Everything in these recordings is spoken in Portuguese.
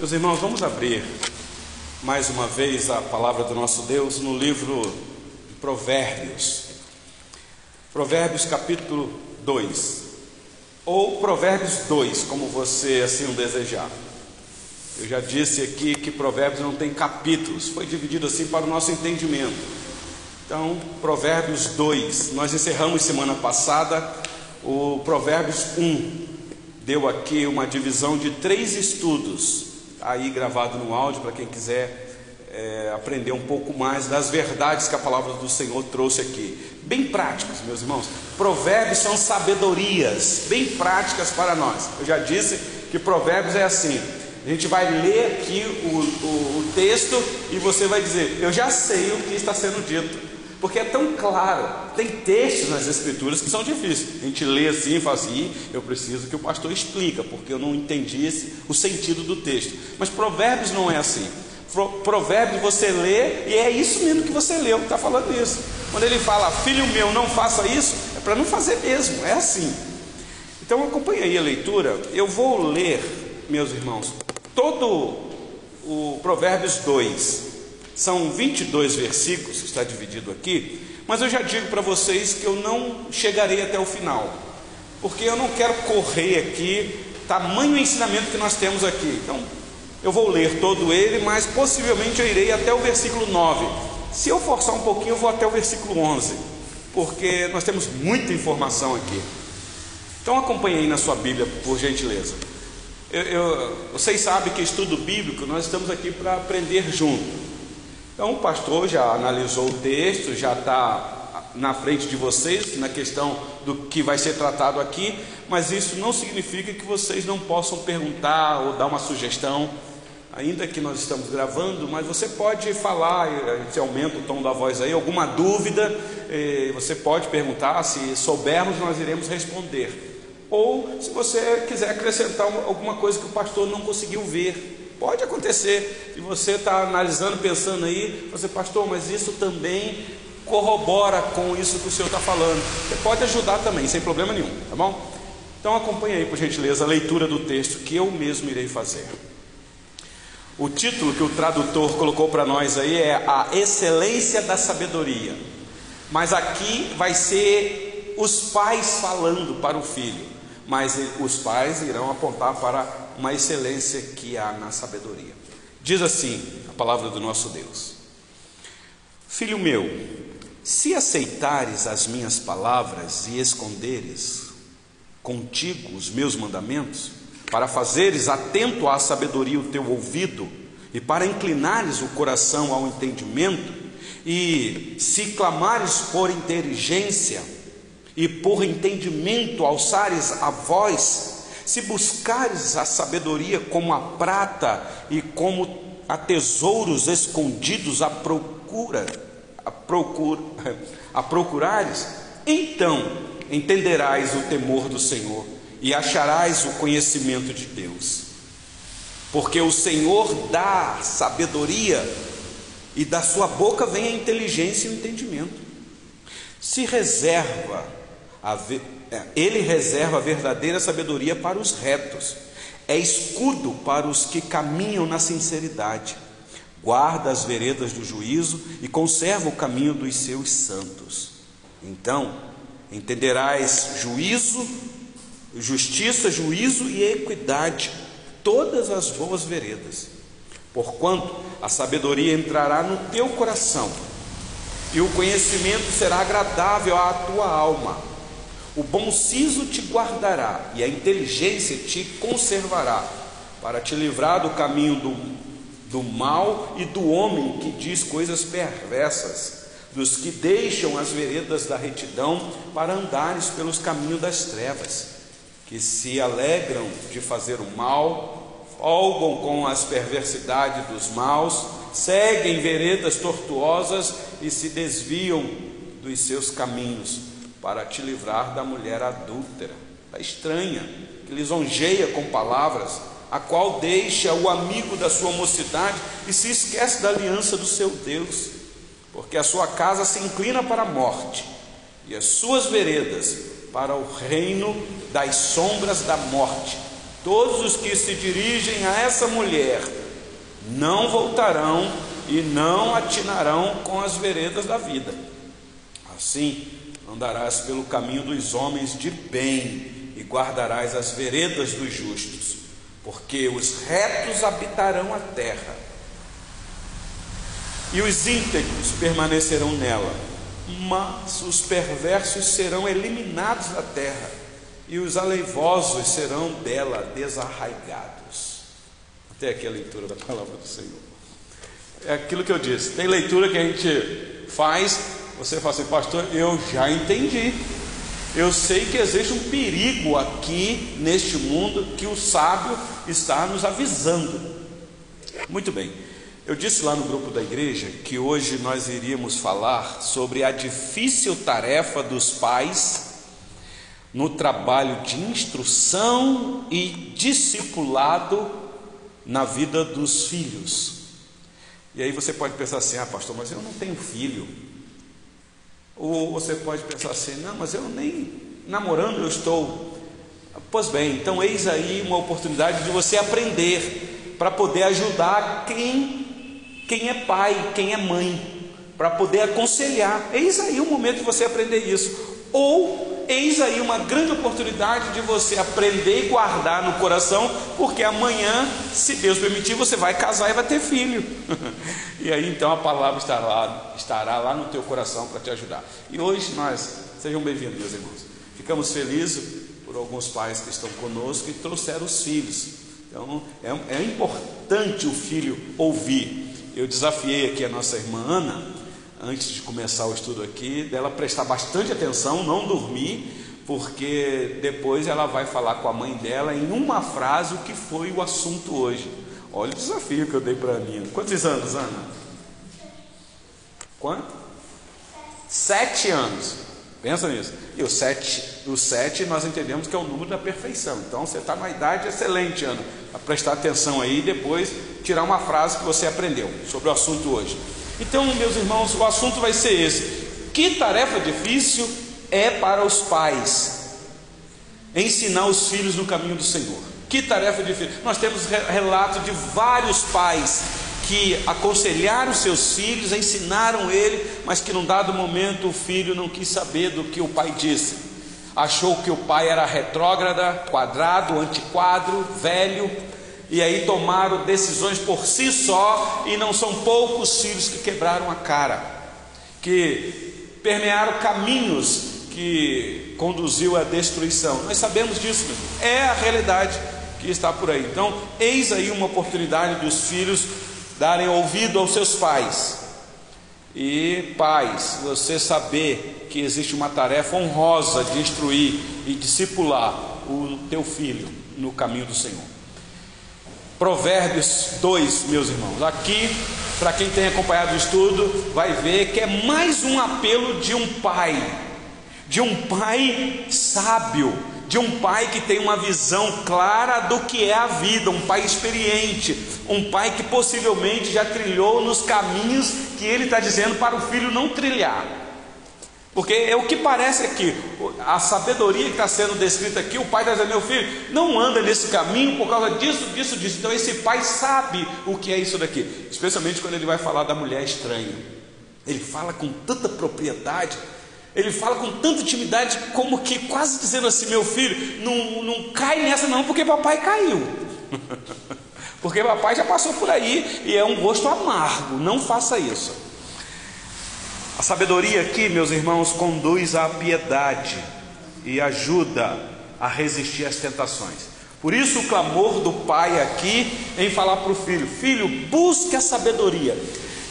Meus irmãos, vamos abrir mais uma vez a palavra do nosso Deus no livro de Provérbios. Provérbios capítulo 2, ou Provérbios 2, como você assim o desejar. Eu já disse aqui que Provérbios não tem capítulos, foi dividido assim para o nosso entendimento. Então, Provérbios 2, nós encerramos semana passada o Provérbios 1, deu aqui uma divisão de três estudos aí gravado no áudio para quem quiser é, aprender um pouco mais das verdades que a palavra do Senhor trouxe aqui. Bem práticos, meus irmãos. Provérbios são sabedorias bem práticas para nós. Eu já disse que Provérbios é assim. A gente vai ler aqui o, o, o texto e você vai dizer: Eu já sei o que está sendo dito porque é tão claro. Tem textos nas Escrituras que são difíceis. A gente lê assim e fala assim: eu preciso que o pastor explica, porque eu não entendi esse, o sentido do texto. Mas Provérbios não é assim. Provérbios você lê e é isso mesmo que você leu, está falando isso. Quando ele fala, filho meu, não faça isso, é para não fazer mesmo, é assim. Então acompanhe aí a leitura. Eu vou ler, meus irmãos, todo o Provérbios 2, são 22 versículos, está dividido aqui, mas eu já digo para vocês que eu não chegarei até o final, porque eu não quero correr aqui, tamanho ensinamento que nós temos aqui. Então, eu vou ler todo ele, mas possivelmente eu irei até o versículo 9. Se eu forçar um pouquinho, eu vou até o versículo 11, porque nós temos muita informação aqui. Então acompanhe aí na sua Bíblia, por gentileza. Eu, eu, vocês sabem que estudo bíblico, nós estamos aqui para aprender junto. Então o pastor já analisou o texto, já está na frente de vocês na questão do que vai ser tratado aqui, mas isso não significa que vocês não possam perguntar ou dar uma sugestão, ainda que nós estamos gravando, mas você pode falar, se aumenta o tom da voz aí, alguma dúvida, eh, você pode perguntar, se soubermos, nós iremos responder. Ou se você quiser acrescentar alguma coisa que o pastor não conseguiu ver, Pode acontecer, se você está analisando, pensando aí, você, pastor, mas isso também corrobora com isso que o senhor está falando. Você pode ajudar também, sem problema nenhum, tá bom? Então acompanhe aí, por gentileza, a leitura do texto que eu mesmo irei fazer. O título que o tradutor colocou para nós aí é A Excelência da Sabedoria. Mas aqui vai ser os pais falando para o filho, mas os pais irão apontar para uma excelência que há na sabedoria. Diz assim a palavra do nosso Deus: Filho meu, se aceitares as minhas palavras e esconderes contigo os meus mandamentos, para fazeres atento à sabedoria o teu ouvido, e para inclinares o coração ao entendimento, e se clamares por inteligência e por entendimento alçares a voz, se buscares a sabedoria como a prata e como a tesouros escondidos à procura, a, procura, a procurares, então entenderás o temor do Senhor e acharás o conhecimento de Deus. Porque o Senhor dá sabedoria e da sua boca vem a inteligência e o entendimento. Se reserva a é, ele reserva a verdadeira sabedoria para os retos, é escudo para os que caminham na sinceridade, guarda as veredas do juízo e conserva o caminho dos seus santos. Então, entenderás juízo, justiça, juízo e equidade, todas as boas veredas. Porquanto a sabedoria entrará no teu coração, e o conhecimento será agradável à tua alma o bom siso te guardará e a inteligência te conservará, para te livrar do caminho do, do mal e do homem que diz coisas perversas, dos que deixam as veredas da retidão para andares pelos caminhos das trevas, que se alegram de fazer o mal, folgam com as perversidades dos maus, seguem veredas tortuosas e se desviam dos seus caminhos para te livrar da mulher adúltera, da estranha, que lisonjeia com palavras, a qual deixa o amigo da sua mocidade e se esquece da aliança do seu Deus, porque a sua casa se inclina para a morte e as suas veredas para o reino das sombras da morte, Todos os que se dirigem a essa mulher não voltarão e não atinarão com as veredas da vida. Assim andarás pelo caminho dos homens de bem e guardarás as veredas dos justos, porque os retos habitarão a terra e os íntegros permanecerão nela, mas os perversos serão eliminados da terra e os aleivosos serão dela desarraigados. Até aqui a leitura da palavra do Senhor. É aquilo que eu disse. Tem leitura que a gente faz, você fala assim, pastor, eu já entendi. Eu sei que existe um perigo aqui neste mundo que o sábio está nos avisando. Muito bem. Eu disse lá no grupo da igreja que hoje nós iríamos falar sobre a difícil tarefa dos pais no trabalho de instrução e discipulado na vida dos filhos. E aí você pode pensar assim: ah, pastor, mas eu não tenho filho. Ou você pode pensar assim: não, mas eu nem namorando eu estou. Pois bem, então eis aí uma oportunidade de você aprender para poder ajudar quem, quem é pai, quem é mãe, para poder aconselhar. Eis aí o momento de você aprender isso. Ou eis aí uma grande oportunidade de você aprender e guardar no coração, porque amanhã, se Deus permitir, você vai casar e vai ter filho. e aí então a palavra estará lá, estará lá no teu coração para te ajudar. E hoje nós, sejam bem-vindos, meus irmãos. Ficamos felizes por alguns pais que estão conosco e trouxeram os filhos. Então é, é importante o filho ouvir. Eu desafiei aqui a nossa irmã Ana antes de começar o estudo aqui, dela prestar bastante atenção, não dormir, porque depois ela vai falar com a mãe dela em uma frase o que foi o assunto hoje. Olha o desafio que eu dei para a Nina. Quantos anos, Ana? Quanto? Sete anos. Pensa nisso. E o sete, o sete nós entendemos que é o número da perfeição. Então você está numa idade excelente, Ana, para prestar atenção aí e depois tirar uma frase que você aprendeu sobre o assunto hoje. Então, meus irmãos, o assunto vai ser esse: que tarefa difícil é para os pais ensinar os filhos no caminho do Senhor? Que tarefa difícil. Nós temos relato de vários pais que aconselharam seus filhos, ensinaram ele, mas que num dado momento o filho não quis saber do que o pai disse. Achou que o pai era retrógrada, quadrado, antiquadro, velho, e aí tomaram decisões por si só, e não são poucos filhos que quebraram a cara, que permearam caminhos que conduziu à destruição. Nós sabemos disso, é a realidade que está por aí. Então, eis aí uma oportunidade dos filhos darem ouvido aos seus pais. E pais, você saber que existe uma tarefa honrosa de instruir e discipular o teu filho no caminho do Senhor. Provérbios 2, meus irmãos. Aqui, para quem tem acompanhado o estudo, vai ver que é mais um apelo de um pai, de um pai sábio, de um pai que tem uma visão clara do que é a vida, um pai experiente, um pai que possivelmente já trilhou nos caminhos que ele está dizendo para o filho não trilhar. Porque é o que parece aqui, a sabedoria que está sendo descrita aqui, o pai está dizendo, meu filho, não anda nesse caminho por causa disso, disso, disso. Então esse pai sabe o que é isso daqui, especialmente quando ele vai falar da mulher estranha. Ele fala com tanta propriedade, ele fala com tanta intimidade, como que quase dizendo assim, meu filho, não, não cai nessa não, porque papai caiu. porque papai já passou por aí e é um gosto amargo, não faça isso. A sabedoria aqui, meus irmãos, conduz à piedade e ajuda a resistir às tentações. Por isso o clamor do pai aqui em falar para o filho: Filho, busque a sabedoria.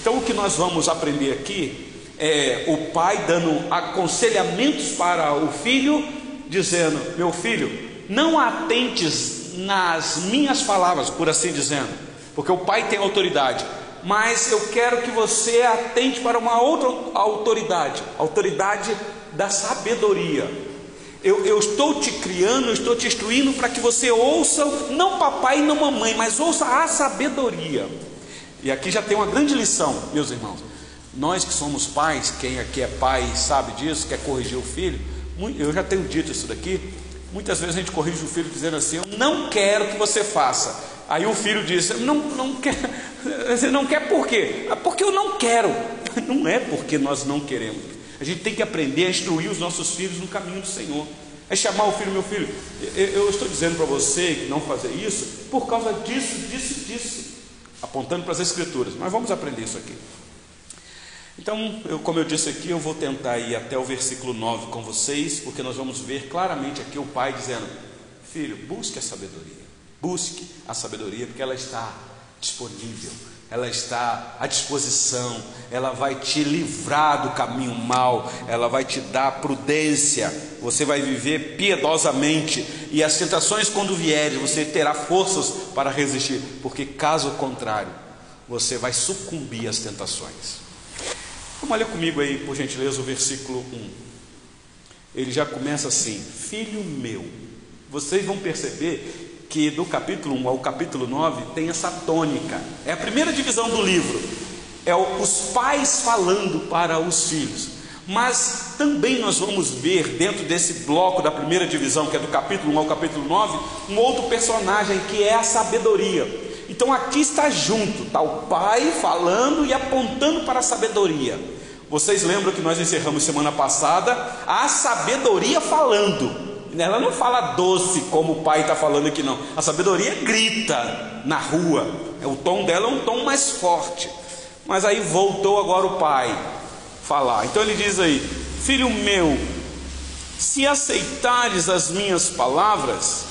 Então o que nós vamos aprender aqui é o pai dando aconselhamentos para o filho, dizendo: Meu filho, não atentes nas minhas palavras, por assim dizendo, porque o pai tem autoridade mas eu quero que você atente para uma outra autoridade, autoridade da sabedoria. Eu, eu, estou te criando, eu estou te instruindo para que você ouça, não papai e não mamãe, mas ouça a sabedoria. E aqui já tem uma grande lição, meus irmãos. Nós que somos pais, quem aqui é pai sabe disso, quer corrigir o filho, eu já tenho dito isso daqui. Muitas vezes a gente corrige o filho dizendo assim: Eu não quero que você faça. Aí o filho diz: Não, não quer. Você não quer por quê? Ah, porque eu não quero. Não é porque nós não queremos. A gente tem que aprender a instruir os nossos filhos no caminho do Senhor. É chamar o filho, meu filho. Eu estou dizendo para você que não fazer isso por causa disso, disso, disso. Apontando para as Escrituras. Mas vamos aprender isso aqui. Então, eu, como eu disse aqui, eu vou tentar ir até o versículo 9 com vocês, porque nós vamos ver claramente aqui o pai dizendo: Filho, busque a sabedoria, busque a sabedoria, porque ela está disponível, ela está à disposição, ela vai te livrar do caminho mal, ela vai te dar prudência, você vai viver piedosamente, e as tentações, quando vierem, você terá forças para resistir, porque caso contrário, você vai sucumbir às tentações. Vamos ler comigo aí, por gentileza, o versículo 1. Ele já começa assim: Filho meu. Vocês vão perceber que do capítulo 1 ao capítulo 9 tem essa tônica. É a primeira divisão do livro. É os pais falando para os filhos. Mas também nós vamos ver dentro desse bloco da primeira divisão, que é do capítulo 1 ao capítulo 9, um outro personagem que é a sabedoria. Então aqui está junto, está o pai falando e apontando para a sabedoria. Vocês lembram que nós encerramos semana passada a sabedoria falando. Ela não fala doce como o pai está falando aqui, não. A sabedoria grita na rua. O tom dela é um tom mais forte. Mas aí voltou agora o pai falar. Então ele diz aí: Filho meu, se aceitares as minhas palavras,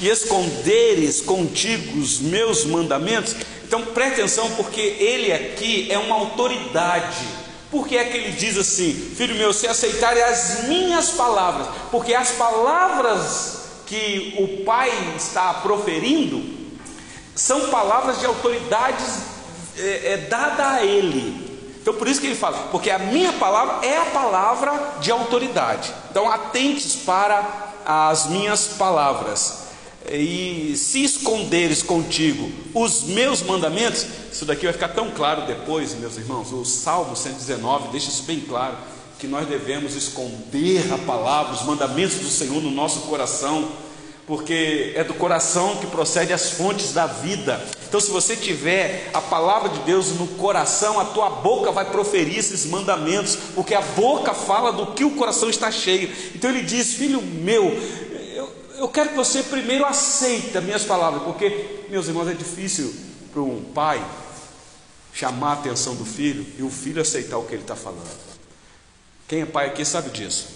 e esconderes contigo os meus mandamentos. Então preste atenção, porque ele aqui é uma autoridade. Por que é que ele diz assim, filho meu, se aceitarem as minhas palavras? Porque as palavras que o pai está proferindo são palavras de autoridades é, é, dada a ele. Então por isso que ele fala, porque a minha palavra é a palavra de autoridade. Então atentes para as minhas palavras e se esconderes contigo os meus mandamentos, isso daqui vai ficar tão claro depois, meus irmãos. O Salmo 119 deixa isso bem claro: que nós devemos esconder a palavra, os mandamentos do Senhor no nosso coração, porque é do coração que procede as fontes da vida. Então, se você tiver a palavra de Deus no coração, a tua boca vai proferir esses mandamentos, porque a boca fala do que o coração está cheio. Então, ele diz: Filho meu, eu quero que você primeiro aceita minhas palavras, porque, meus irmãos, é difícil para um pai chamar a atenção do filho e o filho aceitar o que ele está falando. Quem é pai aqui sabe disso.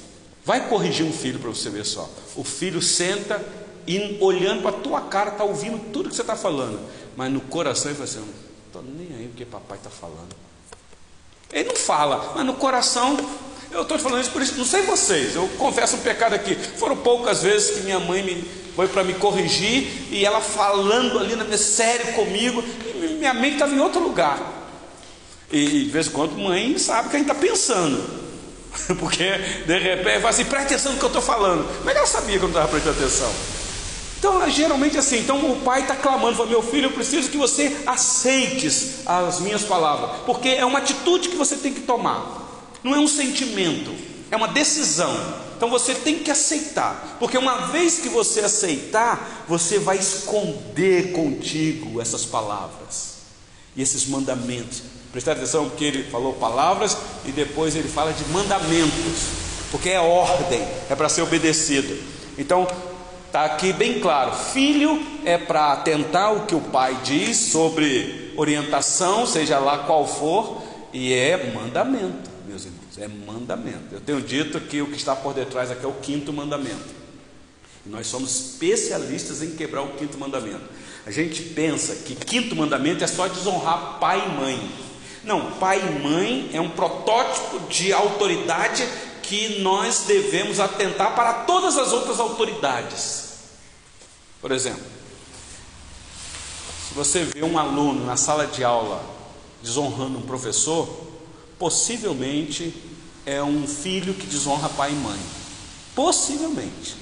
Vai corrigir um filho para você ver só. O filho senta e olhando para a tua cara, está ouvindo tudo que você está falando, mas no coração ele vai assim: não estou nem aí o que papai está falando. Ele não fala, mas no coração eu estou te falando isso por isso, não sei vocês, eu confesso um pecado aqui. Foram poucas vezes que minha mãe me, foi para me corrigir e ela falando ali na minha série comigo, e minha mente estava em outro lugar. E de vez em quando mãe sabe que a gente está pensando. Porque de repente fala assim, presta atenção no que eu estou falando. Mas ela sabia que eu não estava prestando atenção. Então, geralmente assim, então o pai está clamando, fala, meu filho, eu preciso que você aceites as minhas palavras, porque é uma atitude que você tem que tomar não é um sentimento, é uma decisão. Então você tem que aceitar, porque uma vez que você aceitar, você vai esconder contigo essas palavras e esses mandamentos. Prestar atenção, porque ele falou palavras e depois ele fala de mandamentos, porque é ordem, é para ser obedecido. Então, está aqui bem claro: filho é para atentar o que o pai diz sobre orientação, seja lá qual for, e é mandamento irmãos, é mandamento. Eu tenho dito que o que está por detrás aqui é o quinto mandamento. E nós somos especialistas em quebrar o quinto mandamento. A gente pensa que quinto mandamento é só desonrar pai e mãe. Não, pai e mãe é um protótipo de autoridade que nós devemos atentar para todas as outras autoridades. Por exemplo, se você vê um aluno na sala de aula desonrando um professor, possivelmente é um filho que desonra pai e mãe. Possivelmente.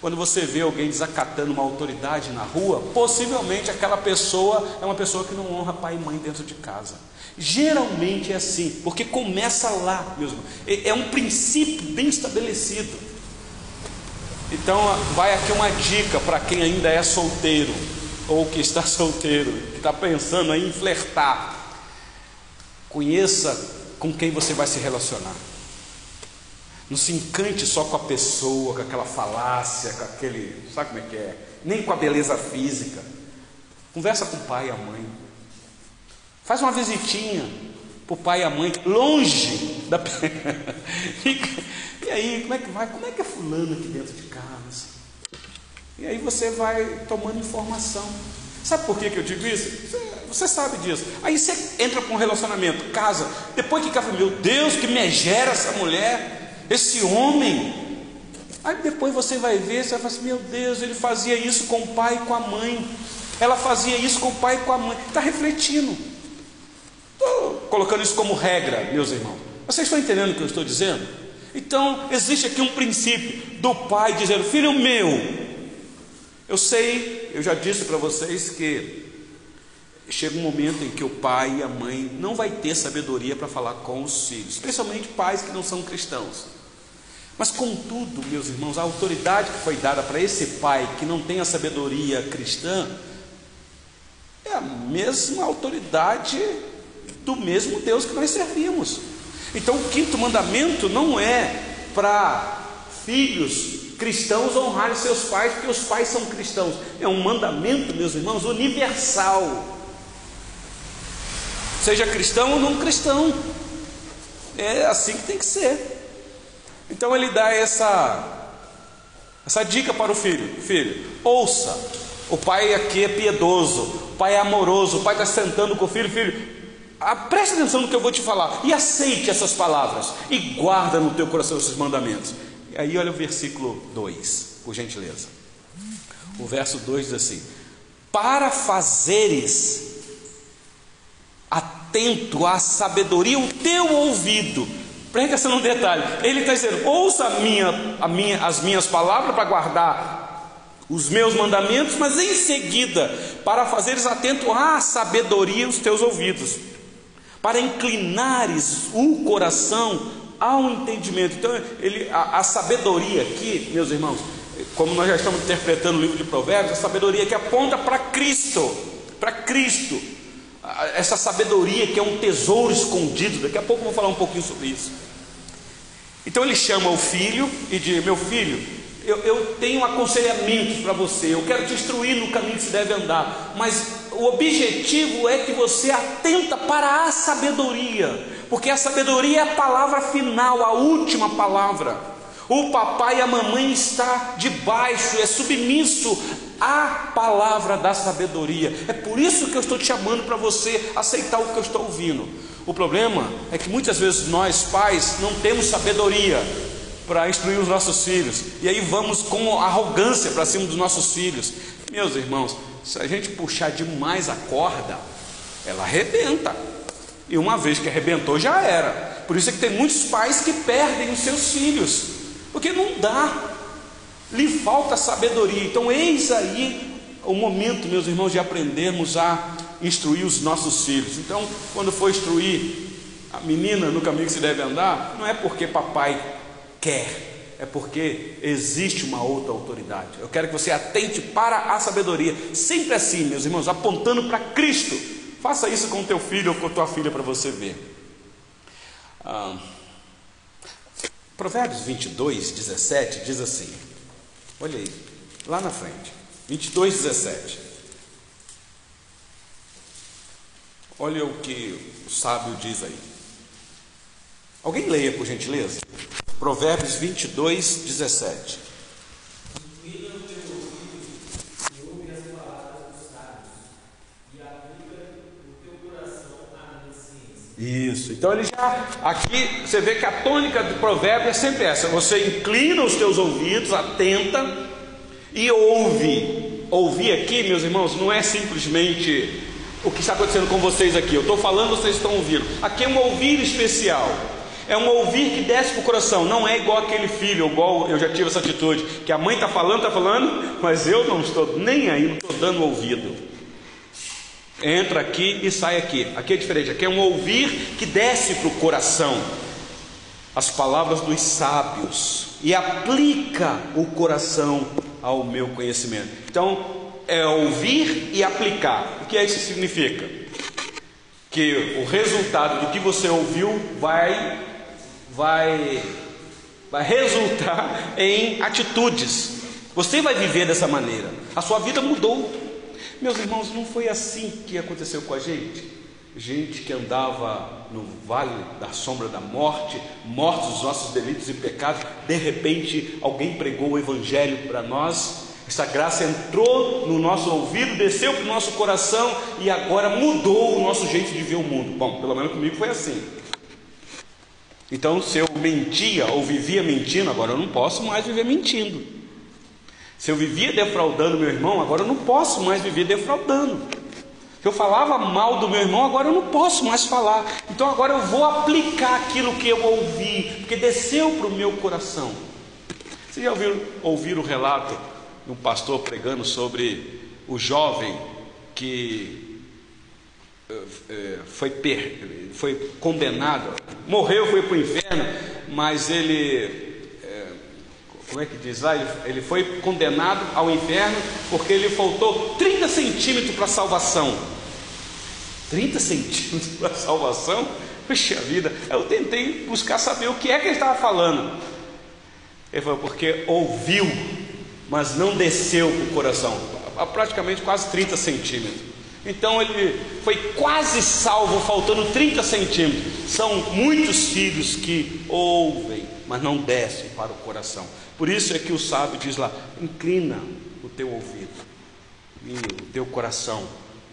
Quando você vê alguém desacatando uma autoridade na rua, possivelmente aquela pessoa é uma pessoa que não honra pai e mãe dentro de casa. Geralmente é assim, porque começa lá, meus irmãos. É um princípio bem estabelecido. Então, vai aqui uma dica para quem ainda é solteiro, ou que está solteiro, que está pensando em flertar. Conheça com quem você vai se relacionar. Não se encante só com a pessoa, com aquela falácia, com aquele. Sabe como é que é? Nem com a beleza física. Conversa com o pai e a mãe. Faz uma visitinha para o pai e a mãe, longe da. e aí, como é que vai? Como é que é fulano aqui dentro de casa? E aí você vai tomando informação. Sabe por que, que eu digo isso? Você, você sabe disso. Aí você entra para um relacionamento, casa. Depois que casa, meu Deus, que me gera essa mulher, esse homem. Aí depois você vai ver, você vai falar assim, meu Deus, ele fazia isso com o pai e com a mãe. Ela fazia isso com o pai e com a mãe. Está refletindo. Estou colocando isso como regra, meus irmãos. Vocês estão entendendo o que eu estou dizendo? Então, existe aqui um princípio do pai dizendo: Filho meu, eu sei, eu já disse para vocês que chega um momento em que o pai e a mãe não vai ter sabedoria para falar com os filhos, especialmente pais que não são cristãos. Mas contudo, meus irmãos, a autoridade que foi dada para esse pai que não tem a sabedoria cristã é a mesma autoridade do mesmo Deus que nós servimos. Então, o quinto mandamento não é para filhos cristãos honrarem seus pais, porque os pais são cristãos. É um mandamento, meus irmãos, universal. Seja cristão ou não cristão. É assim que tem que ser. Então ele dá essa essa dica para o filho: filho, ouça. O pai aqui é piedoso, o pai é amoroso, o pai está sentando com o filho, filho, ah, preste atenção no que eu vou te falar e aceite essas palavras e guarda no teu coração esses mandamentos. Aí olha o versículo 2, por gentileza. O verso 2 diz assim: Para fazeres atento à sabedoria o teu ouvido. Preste atenção no detalhe. Ele está dizendo: ouça a minha, a minha, as minhas palavras para guardar os meus mandamentos, mas em seguida, para fazeres atento à sabedoria os teus ouvidos para inclinares o coração ao entendimento. Então, ele, a, a, sabedoria aqui, meus irmãos, como nós já estamos interpretando o livro de Provérbios, a sabedoria que aponta para Cristo, para Cristo, essa sabedoria que é um tesouro escondido. Daqui a pouco eu vou falar um pouquinho sobre isso. Então ele chama o filho e diz: Meu filho, eu, eu tenho aconselhamentos para você, eu quero te instruir no caminho que se deve andar, mas o objetivo é que você atenta para a sabedoria, porque a sabedoria é a palavra final, a última palavra. O papai e a mamãe está debaixo, é submisso à palavra da sabedoria. É por isso que eu estou te chamando para você aceitar o que eu estou ouvindo. O problema é que muitas vezes nós, pais, não temos sabedoria para instruir os nossos filhos, e aí vamos com arrogância para cima dos nossos filhos. Meus irmãos, se a gente puxar demais a corda, ela arrebenta. E uma vez que arrebentou, já era. Por isso é que tem muitos pais que perdem os seus filhos, porque não dá, lhe falta sabedoria. Então, eis aí o momento, meus irmãos, de aprendermos a instruir os nossos filhos. Então, quando for instruir a menina no caminho que se deve andar, não é porque papai quer, é porque existe uma outra autoridade. Eu quero que você atente para a sabedoria, sempre assim, meus irmãos, apontando para Cristo. Faça isso com teu filho ou com tua filha para você ver. Ah, Provérbios 22, 17 diz assim: olha aí, lá na frente, 22, 17. Olha o que o sábio diz aí. Alguém leia, por gentileza? Provérbios 22, 17. Isso, então ele já, aqui você vê que a tônica do provérbio é sempre essa: você inclina os teus ouvidos, atenta e ouve. Ouvir aqui, meus irmãos, não é simplesmente o que está acontecendo com vocês aqui. Eu estou falando, vocês estão ouvindo. Aqui é um ouvir especial. É um ouvir que desce para o coração, não é igual aquele filho, igual eu já tive essa atitude, que a mãe está falando, está falando, mas eu não estou nem aí, não estou dando ouvido. Entra aqui e sai aqui. Aqui é diferente, aqui é um ouvir que desce para o coração. as palavras dos sábios e aplica o coração ao meu conhecimento. Então, é ouvir e aplicar. O que é isso que significa? Que o resultado do que você ouviu vai vai vai resultar em atitudes. Você vai viver dessa maneira. A sua vida mudou. Meus irmãos, não foi assim que aconteceu com a gente gente que andava no vale da sombra da morte, mortos dos nossos delitos e pecados, de repente alguém pregou o Evangelho para nós, essa graça entrou no nosso ouvido, desceu para o nosso coração e agora mudou o nosso jeito de ver o mundo. Bom, pelo menos comigo foi assim. Então, se eu mentia ou vivia mentindo, agora eu não posso mais viver mentindo. Se eu vivia defraudando meu irmão, agora eu não posso mais viver defraudando eu falava mal do meu irmão, agora eu não posso mais falar. Então agora eu vou aplicar aquilo que eu ouvi, porque desceu para o meu coração. Vocês já ouviram, o relato de um pastor pregando sobre o jovem que eh, eh, foi, per, foi condenado, morreu, foi para o inferno, mas ele como é que diz lá? Ele, ele, foi condenado ao inferno porque ele faltou 30 centímetros para a salvação. 30 centímetros para a salvação? Puxa vida, eu tentei buscar saber o que é que ele estava falando. Ele falou, porque ouviu, mas não desceu para o coração, praticamente quase 30 centímetros. Então ele foi quase salvo, faltando 30 centímetros. São muitos filhos que ouvem, mas não descem para o coração. Por isso é que o sábio diz lá: inclina o teu ouvido, e o teu coração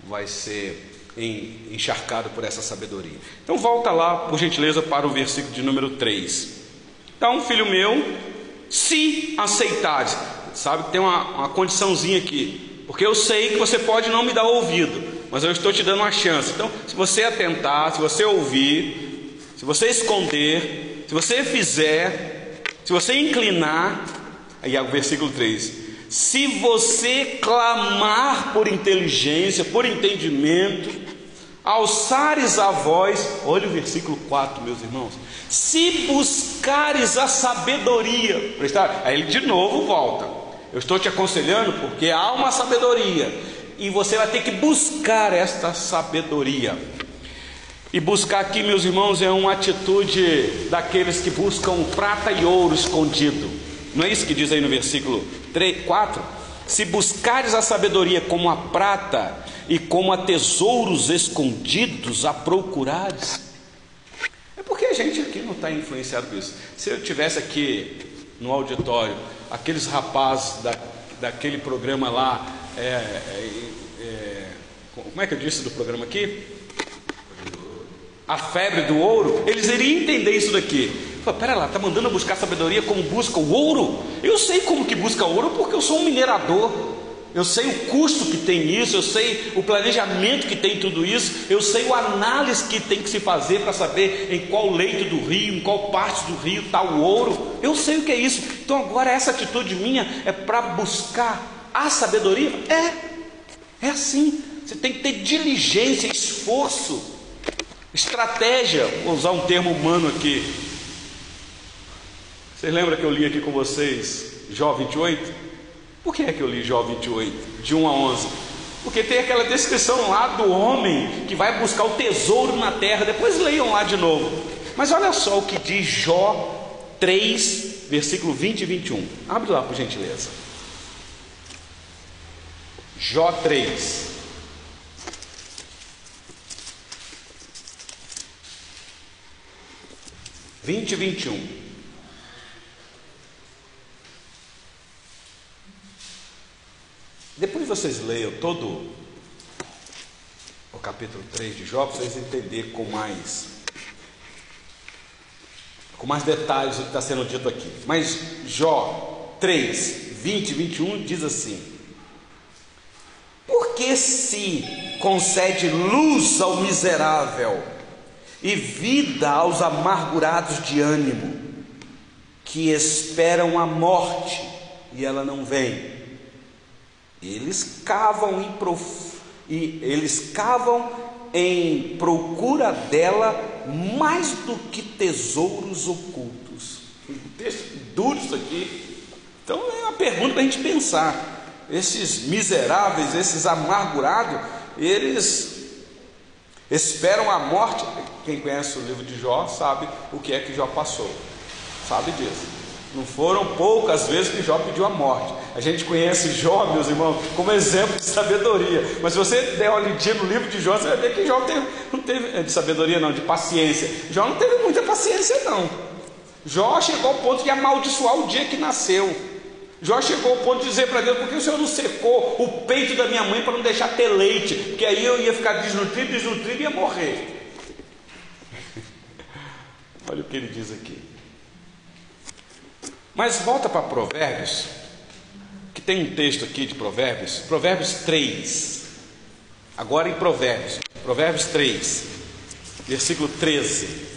vai ser encharcado por essa sabedoria. Então volta lá, por gentileza, para o versículo de número 3. Então, filho meu, se aceitares, sabe que tem uma, uma condiçãozinha aqui, porque eu sei que você pode não me dar ouvido, mas eu estou te dando uma chance. Então, se você atentar, se você ouvir, se você esconder, se você fizer, se você inclinar, aí é o versículo 3: se você clamar por inteligência, por entendimento, alçares a voz, olha o versículo 4, meus irmãos. Se buscares a sabedoria, prestar, aí ele de novo volta. Eu estou te aconselhando porque há uma sabedoria e você vai ter que buscar esta sabedoria. E buscar aqui, meus irmãos, é uma atitude daqueles que buscam prata e ouro escondido. Não é isso que diz aí no versículo 3, 4: Se buscares a sabedoria como a prata e como a tesouros escondidos a procurares. É porque a gente aqui não está influenciado por isso. Se eu tivesse aqui no auditório aqueles rapazes da, daquele programa lá, é, é, é, como é que eu disse do programa aqui? A febre do ouro, eles iriam entender isso daqui. Fala, pera lá, está mandando buscar sabedoria como busca o ouro? Eu sei como que busca ouro porque eu sou um minerador. Eu sei o custo que tem isso, eu sei o planejamento que tem tudo isso, eu sei o análise que tem que se fazer para saber em qual leito do rio, em qual parte do rio está o ouro. Eu sei o que é isso. Então agora essa atitude minha é para buscar a sabedoria? É, é assim. Você tem que ter diligência, esforço, estratégia. Vou usar um termo humano aqui. Vocês lembram que eu li aqui com vocês Jó 28? Por que é que eu li Jó 28, de 1 a 11? Porque tem aquela descrição lá do homem que vai buscar o tesouro na terra. Depois leiam lá de novo. Mas olha só o que diz Jó 3, versículo 20 e 21. Abre lá por gentileza. Jó 3. Vinte e vinte e um. Depois vocês leiam todo o capítulo 3 de Jó, para vocês entenderem com mais, com mais detalhes o que está sendo dito aqui. Mas Jó 3, 20 e 21 diz assim: Porque se concede luz ao miserável e vida aos amargurados de ânimo, que esperam a morte e ela não vem eles cavam e, prof... e eles cavam em procura dela mais do que tesouros ocultos. Texto duro isso aqui. Então é uma pergunta para a gente pensar. Esses miseráveis, esses amargurados, eles esperam a morte. Quem conhece o livro de Jó sabe o que é que Jó passou, sabe disso. Não foram poucas vezes que Jó pediu a morte. A gente conhece Jó, meus irmãos, como exemplo de sabedoria. Mas se você der uma lidinha no livro de Jó, você vai ver que Jó teve, não teve, é, de sabedoria não, de paciência. Jó não teve muita paciência não. Jó chegou ao ponto de amaldiçoar o dia que nasceu. Jó chegou ao ponto de dizer para Deus: por que o Senhor não secou o peito da minha mãe para não deixar ter leite? Porque aí eu ia ficar desnutrido, desnutrido e ia morrer. Olha o que ele diz aqui. Mas volta para Provérbios, que tem um texto aqui de Provérbios, Provérbios 3. Agora em Provérbios, Provérbios 3, versículo 13.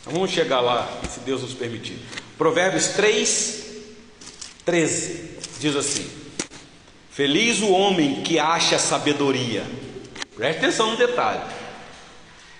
Então vamos chegar lá, se Deus nos permitir. Provérbios 3, 13 diz assim: Feliz o homem que acha sabedoria. Preste atenção no detalhe.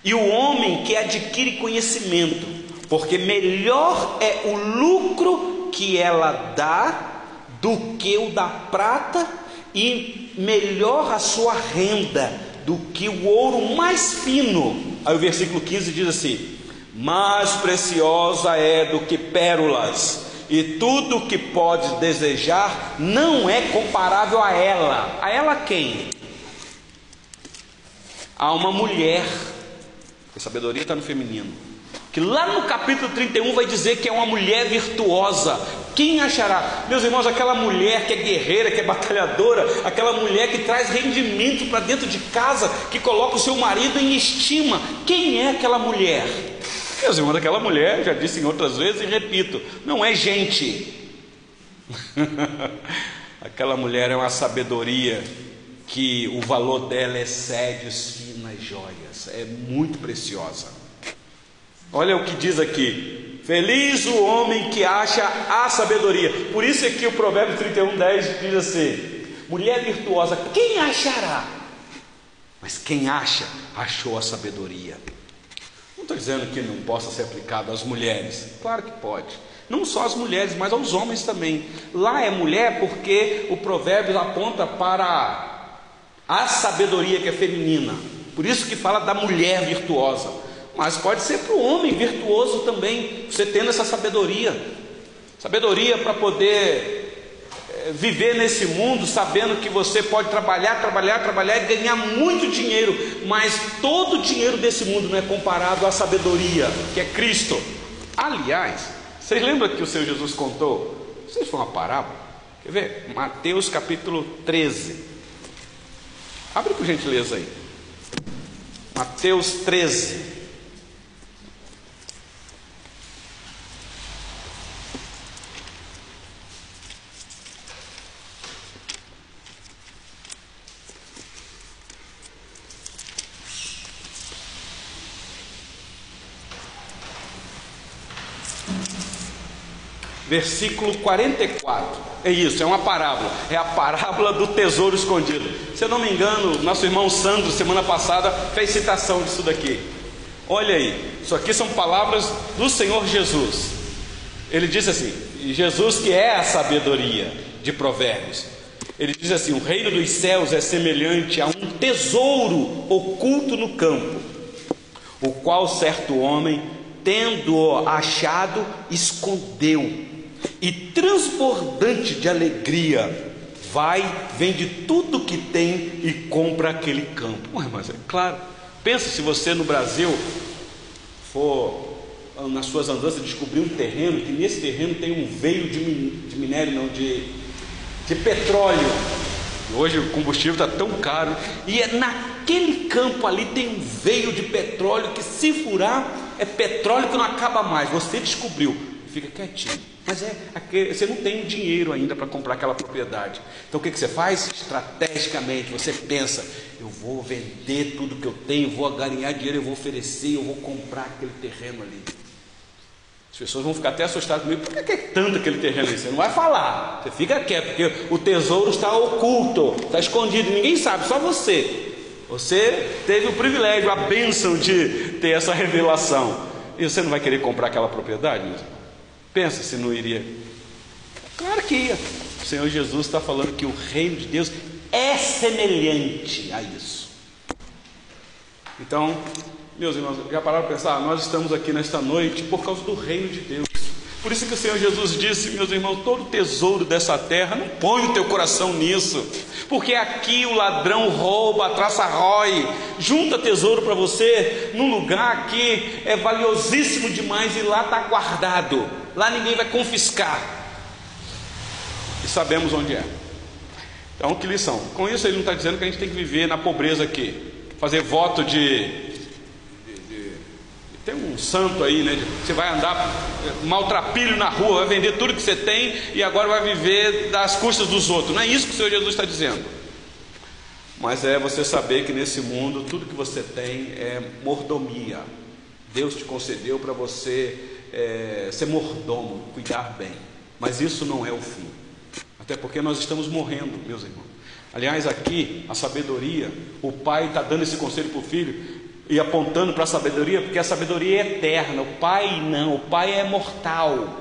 E o homem que adquire conhecimento porque melhor é o lucro que ela dá do que o da prata, e melhor a sua renda do que o ouro mais fino. Aí o versículo 15 diz assim: Mais preciosa é do que pérolas, e tudo que pode desejar não é comparável a ela. A ela quem? A uma mulher. A sabedoria está no feminino que lá no capítulo 31 vai dizer que é uma mulher virtuosa. Quem achará? Meus irmãos, aquela mulher que é guerreira, que é batalhadora, aquela mulher que traz rendimento para dentro de casa, que coloca o seu marido em estima. Quem é aquela mulher? Meus irmãos, aquela mulher, já disse em outras vezes e repito, não é gente. aquela mulher é uma sabedoria que o valor dela excede os finas joias, é muito preciosa. Olha o que diz aqui: Feliz o homem que acha a sabedoria. Por isso é que o Provérbio 31, 10 diz assim: Mulher virtuosa, quem achará? Mas quem acha, achou a sabedoria. Estou dizendo que não possa ser aplicado às mulheres, claro que pode. Não só às mulheres, mas aos homens também. Lá é mulher porque o provérbio aponta para a sabedoria que é feminina. Por isso que fala da mulher virtuosa mas pode ser para o homem virtuoso também, você tendo essa sabedoria sabedoria para poder viver nesse mundo sabendo que você pode trabalhar, trabalhar, trabalhar e ganhar muito dinheiro, mas todo o dinheiro desse mundo não é comparado à sabedoria que é Cristo. Aliás, vocês lembram que o Senhor Jesus contou? Vocês foi uma parábola? Quer ver? Mateus capítulo 13. Abre por gentileza aí. Mateus 13. Versículo 44. É isso, é uma parábola. É a parábola do tesouro escondido. Se eu não me engano, nosso irmão Sandro, semana passada, fez citação disso daqui. Olha aí, isso aqui são palavras do Senhor Jesus. Ele diz assim: Jesus, que é a sabedoria de Provérbios, ele diz assim: O reino dos céus é semelhante a um tesouro oculto no campo, o qual certo homem, tendo-o achado, escondeu e transbordante de alegria, vai, vende tudo que tem e compra aquele campo. Ué, mas é claro, pensa se você no Brasil for nas suas andanças descobrir um terreno, que nesse terreno tem um veio de, de minério, não, de, de petróleo. Hoje o combustível está tão caro, e é naquele campo ali tem um veio de petróleo que se furar é petróleo que não acaba mais. Você descobriu, fica quietinho. Mas é, você não tem dinheiro ainda para comprar aquela propriedade. Então o que, que você faz? Estrategicamente, você pensa: eu vou vender tudo que eu tenho, vou ganhar dinheiro, eu vou oferecer, eu vou comprar aquele terreno ali. As pessoas vão ficar até assustadas comigo. Por que é tanto aquele terreno aí? Você não vai falar. Você fica quieto, porque o tesouro está oculto, está escondido, ninguém sabe, só você. Você teve o privilégio, a bênção de ter essa revelação. E você não vai querer comprar aquela propriedade? Pensa se não iria. Claro que ia. O Senhor Jesus está falando que o reino de Deus é semelhante a isso. Então, meus irmãos, já pararam para pensar? Nós estamos aqui nesta noite por causa do reino de Deus. Por isso que o Senhor Jesus disse, meus irmãos, todo tesouro dessa terra, não põe o teu coração nisso, porque aqui o ladrão rouba, traça rói, junta tesouro para você num lugar que é valiosíssimo demais e lá está guardado, lá ninguém vai confiscar, e sabemos onde é. Então, que lição? Com isso, ele não está dizendo que a gente tem que viver na pobreza aqui, fazer voto de tem um santo aí, né? Você vai andar eh, maltrapilho na rua, vai vender tudo que você tem e agora vai viver das custas dos outros. Não é isso que o Senhor Jesus está dizendo. Mas é você saber que nesse mundo tudo que você tem é mordomia. Deus te concedeu para você é, ser mordomo, cuidar bem. Mas isso não é o fim. Até porque nós estamos morrendo, meus irmãos. Aliás, aqui, a sabedoria, o pai está dando esse conselho para o filho e apontando para a sabedoria, porque a sabedoria é eterna, o pai não, o pai é mortal.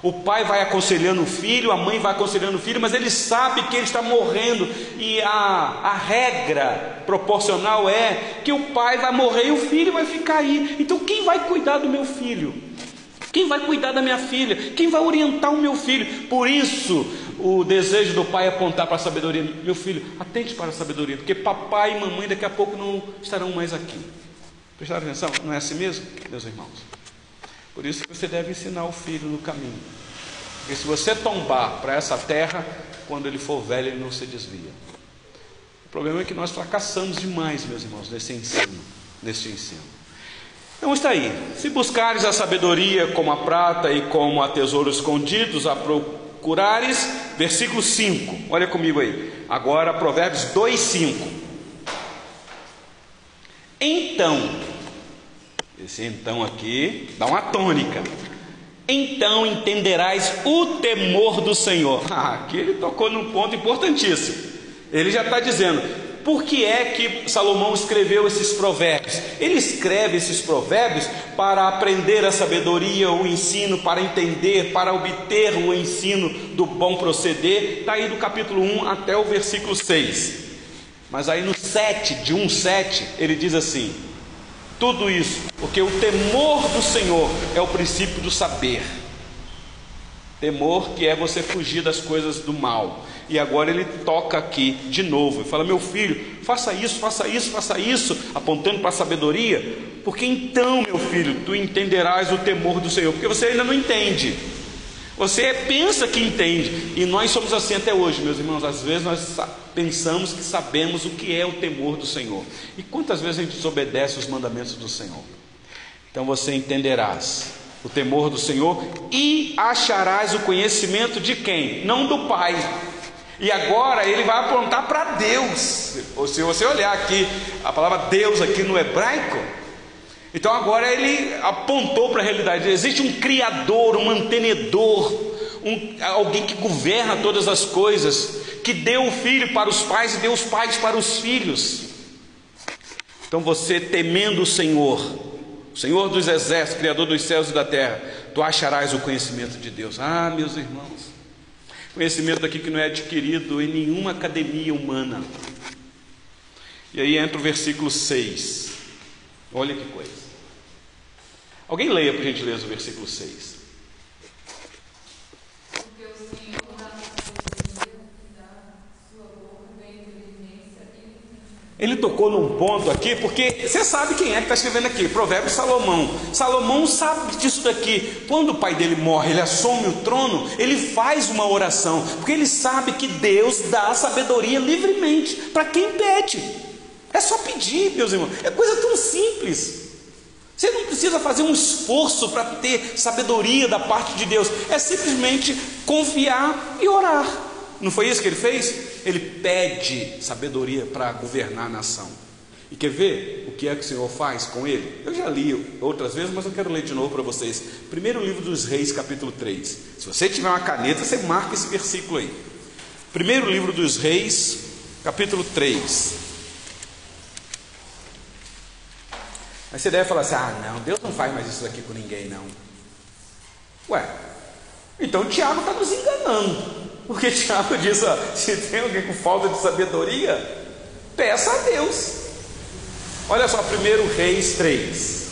O pai vai aconselhando o filho, a mãe vai aconselhando o filho, mas ele sabe que ele está morrendo, e a, a regra proporcional é que o pai vai morrer e o filho vai ficar aí. Então, quem vai cuidar do meu filho? Quem vai cuidar da minha filha? Quem vai orientar o meu filho? Por isso, o desejo do pai é apontar para a sabedoria. Meu filho, atente para a sabedoria, porque papai e mamãe daqui a pouco não estarão mais aqui. Prestaram atenção? Não é assim mesmo, meus irmãos? Por isso que você deve ensinar o filho no caminho. Porque se você tombar para essa terra, quando ele for velho, ele não se desvia. O problema é que nós fracassamos demais, meus irmãos, nesse ensino, nesse ensino. Então está aí. Se buscares a sabedoria como a prata e como a tesouros escondidos, a procura curares, versículo 5. Olha comigo aí. Agora, Provérbios 2, 5. Então, esse então aqui dá uma tônica. Então entenderás o temor do Senhor. Ah, aqui ele tocou num ponto importantíssimo. Ele já está dizendo: por que é que Salomão escreveu esses provérbios? Ele escreve esses provérbios para aprender a sabedoria, o ensino, para entender, para obter o ensino do bom proceder. Está aí do capítulo 1 até o versículo 6. Mas aí no 7, de 1, 7, ele diz assim: tudo isso, porque o temor do Senhor é o princípio do saber. Temor que é você fugir das coisas do mal. E agora ele toca aqui de novo e fala: Meu filho, faça isso, faça isso, faça isso, apontando para a sabedoria, porque então, meu filho, tu entenderás o temor do Senhor, porque você ainda não entende. Você pensa que entende, e nós somos assim até hoje, meus irmãos. Às vezes nós pensamos que sabemos o que é o temor do Senhor, e quantas vezes a gente desobedece os mandamentos do Senhor. Então você entenderás o temor do Senhor e acharás o conhecimento de quem? Não do Pai, e agora ele vai apontar para Deus. Ou se você olhar aqui, a palavra Deus aqui no hebraico, então agora ele apontou para a realidade. Existe um criador, um mantenedor, um, alguém que governa todas as coisas, que deu o filho para os pais e deu os pais para os filhos. Então você temendo o Senhor, o Senhor dos exércitos, Criador dos céus e da terra, tu acharás o conhecimento de Deus. Ah, meus irmãos, Conhecimento aqui que não é adquirido em nenhuma academia humana. E aí entra o versículo 6. Olha que coisa. Alguém leia, por gentileza, o versículo 6. Ele tocou num ponto aqui, porque você sabe quem é que está escrevendo aqui, Provérbio Salomão. Salomão sabe disso daqui. Quando o pai dele morre, ele assume o trono, ele faz uma oração, porque ele sabe que Deus dá sabedoria livremente para quem pede. É só pedir, meus irmãos. É coisa tão simples. Você não precisa fazer um esforço para ter sabedoria da parte de Deus. É simplesmente confiar e orar. Não foi isso que ele fez? Ele pede sabedoria para governar a nação. E quer ver o que é que o Senhor faz com ele? Eu já li outras vezes, mas eu quero ler de novo para vocês. Primeiro livro dos Reis, capítulo 3. Se você tiver uma caneta, você marca esse versículo aí. Primeiro livro dos Reis, capítulo 3. Aí você deve falar assim: ah, não, Deus não faz mais isso aqui com ninguém, não. Ué, então Tiago está nos enganando. Porque Tiago diz: ó, se tem alguém com falta de sabedoria, peça a Deus. Olha só, 1 Reis 3.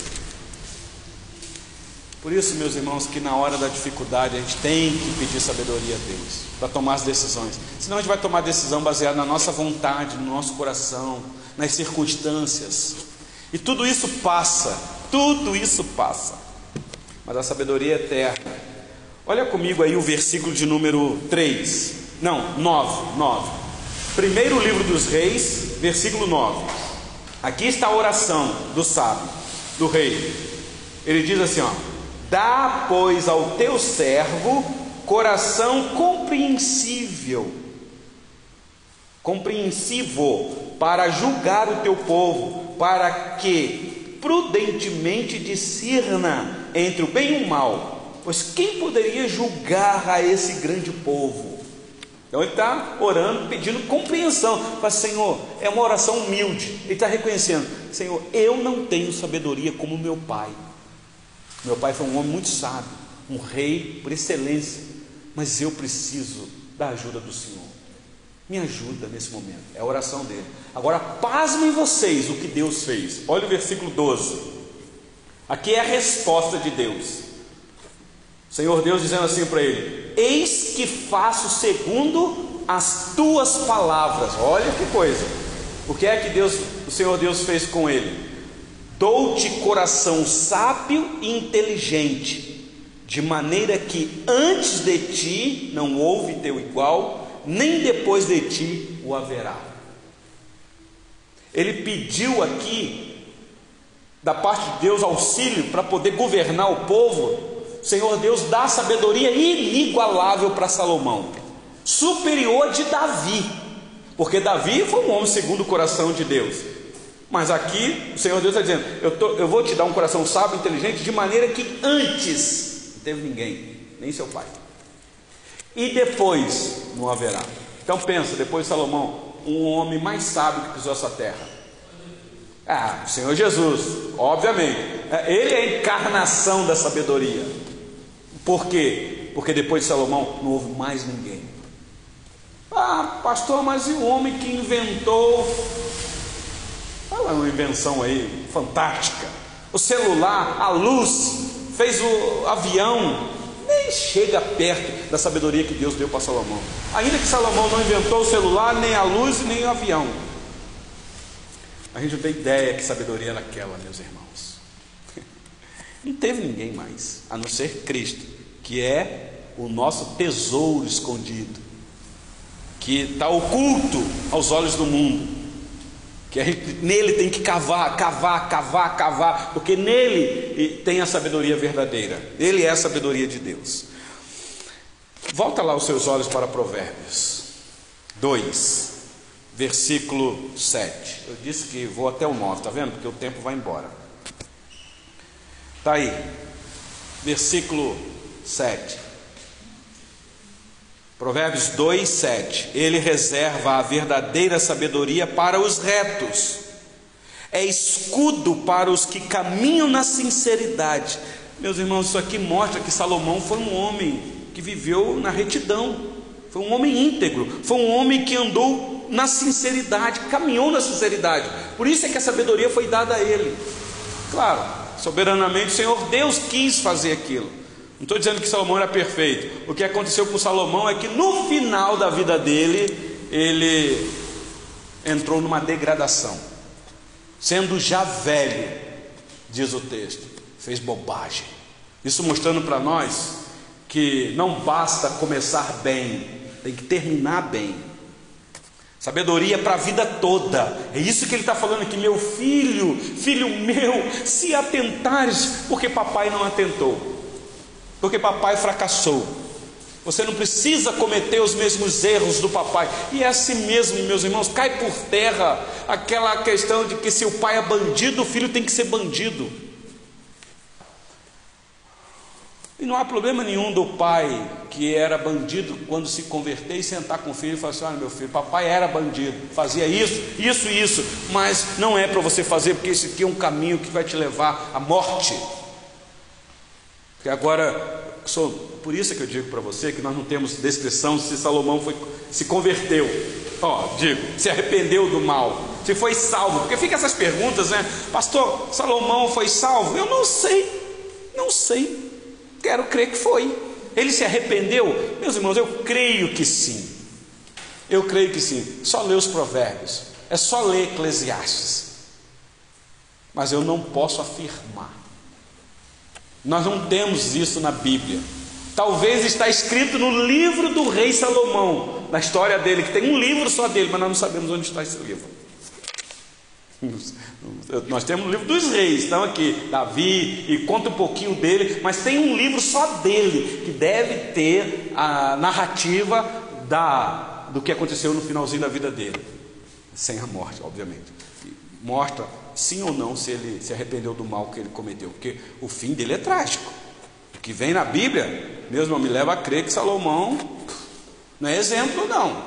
Por isso, meus irmãos, que na hora da dificuldade a gente tem que pedir sabedoria a Deus para tomar as decisões. Senão a gente vai tomar decisão baseada na nossa vontade, no nosso coração, nas circunstâncias. E tudo isso passa, tudo isso passa. Mas a sabedoria é eterna. Olha comigo aí o versículo de número 3. Não, 9, 9. Primeiro livro dos Reis, versículo 9. Aqui está a oração do sábio, do rei. Ele diz assim: ó, dá, pois, ao teu servo coração compreensível, compreensivo, para julgar o teu povo, para que prudentemente discerna entre o bem e o mal. Pois quem poderia julgar a esse grande povo? Então ele está orando, pedindo compreensão. Fala, Senhor, é uma oração humilde. Ele está reconhecendo: Senhor, eu não tenho sabedoria como meu pai. Meu pai foi um homem muito sábio, um rei por excelência, mas eu preciso da ajuda do Senhor. Me ajuda nesse momento. É a oração dele. Agora, pasmem vocês o que Deus fez. Olha o versículo 12. Aqui é a resposta de Deus. Senhor Deus dizendo assim para ele: Eis que faço segundo as tuas palavras. Olha que coisa. O que é que Deus, o Senhor Deus fez com ele? Dou-te coração sábio e inteligente, de maneira que antes de ti não houve teu igual, nem depois de ti o haverá. Ele pediu aqui, da parte de Deus, auxílio para poder governar o povo, Senhor Deus dá sabedoria inigualável para Salomão, superior de Davi, porque Davi foi um homem segundo o coração de Deus. Mas aqui o Senhor Deus está dizendo: eu, tô, eu vou te dar um coração sábio inteligente, de maneira que antes não teve ninguém, nem seu pai, e depois não haverá. Então pensa, depois de Salomão, um homem mais sábio que pisou essa terra. Ah, o Senhor Jesus, obviamente, é, ele é a encarnação da sabedoria. Por quê? Porque depois de Salomão não houve mais ninguém. Ah, pastor, mas e o homem que inventou? Fala uma invenção aí fantástica. O celular, a luz, fez o avião, nem chega perto da sabedoria que Deus deu para Salomão. Ainda que Salomão não inventou o celular, nem a luz, nem o avião. A gente não tem ideia que sabedoria era aquela, meus irmãos. Não teve ninguém mais, a não ser Cristo, que é o nosso tesouro escondido, que está oculto aos olhos do mundo, que a gente, nele tem que cavar, cavar, cavar, cavar, porque nele tem a sabedoria verdadeira, ele é a sabedoria de Deus. Volta lá os seus olhos para Provérbios 2, versículo 7. Eu disse que vou até o 9, está vendo? Porque o tempo vai embora. Está aí, versículo 7. Provérbios 2, 7. Ele reserva a verdadeira sabedoria para os retos, é escudo para os que caminham na sinceridade. Meus irmãos, isso aqui mostra que Salomão foi um homem que viveu na retidão, foi um homem íntegro, foi um homem que andou na sinceridade, caminhou na sinceridade. Por isso é que a sabedoria foi dada a ele. Claro, soberanamente o Senhor Deus quis fazer aquilo. Não estou dizendo que Salomão era perfeito. O que aconteceu com Salomão é que no final da vida dele, ele entrou numa degradação. Sendo já velho, diz o texto, fez bobagem. Isso mostrando para nós que não basta começar bem, tem que terminar bem. Sabedoria para a vida toda. É isso que ele está falando aqui, meu filho, filho meu, se atentares, porque papai não atentou, porque papai fracassou. Você não precisa cometer os mesmos erros do papai. E é assim mesmo, meus irmãos, cai por terra aquela questão de que se o pai é bandido, o filho tem que ser bandido. E não há problema nenhum do pai que era bandido quando se converter e sentar com o filho e falar assim: Olha, meu filho, papai era bandido, fazia isso, isso e isso, mas não é para você fazer, porque esse aqui é um caminho que vai te levar à morte. Porque agora, sou, por isso é que eu digo para você que nós não temos descrição se Salomão foi, se converteu. Ó, digo, se arrependeu do mal, se foi salvo, porque fica essas perguntas, né? Pastor, Salomão foi salvo? Eu não sei, não sei. Quero crer que foi. Ele se arrependeu? Meus irmãos, eu creio que sim. Eu creio que sim. Só ler os provérbios. É só ler Eclesiastes. Mas eu não posso afirmar. Nós não temos isso na Bíblia. Talvez está escrito no livro do rei Salomão, na história dele, que tem um livro só dele, mas nós não sabemos onde está esse livro. Nós temos o livro dos reis, estão aqui, Davi, e conta um pouquinho dele, mas tem um livro só dele, que deve ter a narrativa da, do que aconteceu no finalzinho da vida dele, sem a morte, obviamente. Mostra sim ou não se ele se arrependeu do mal que ele cometeu, porque o fim dele é trágico. O que vem na Bíblia, mesmo me leva a crer que Salomão não é exemplo, não.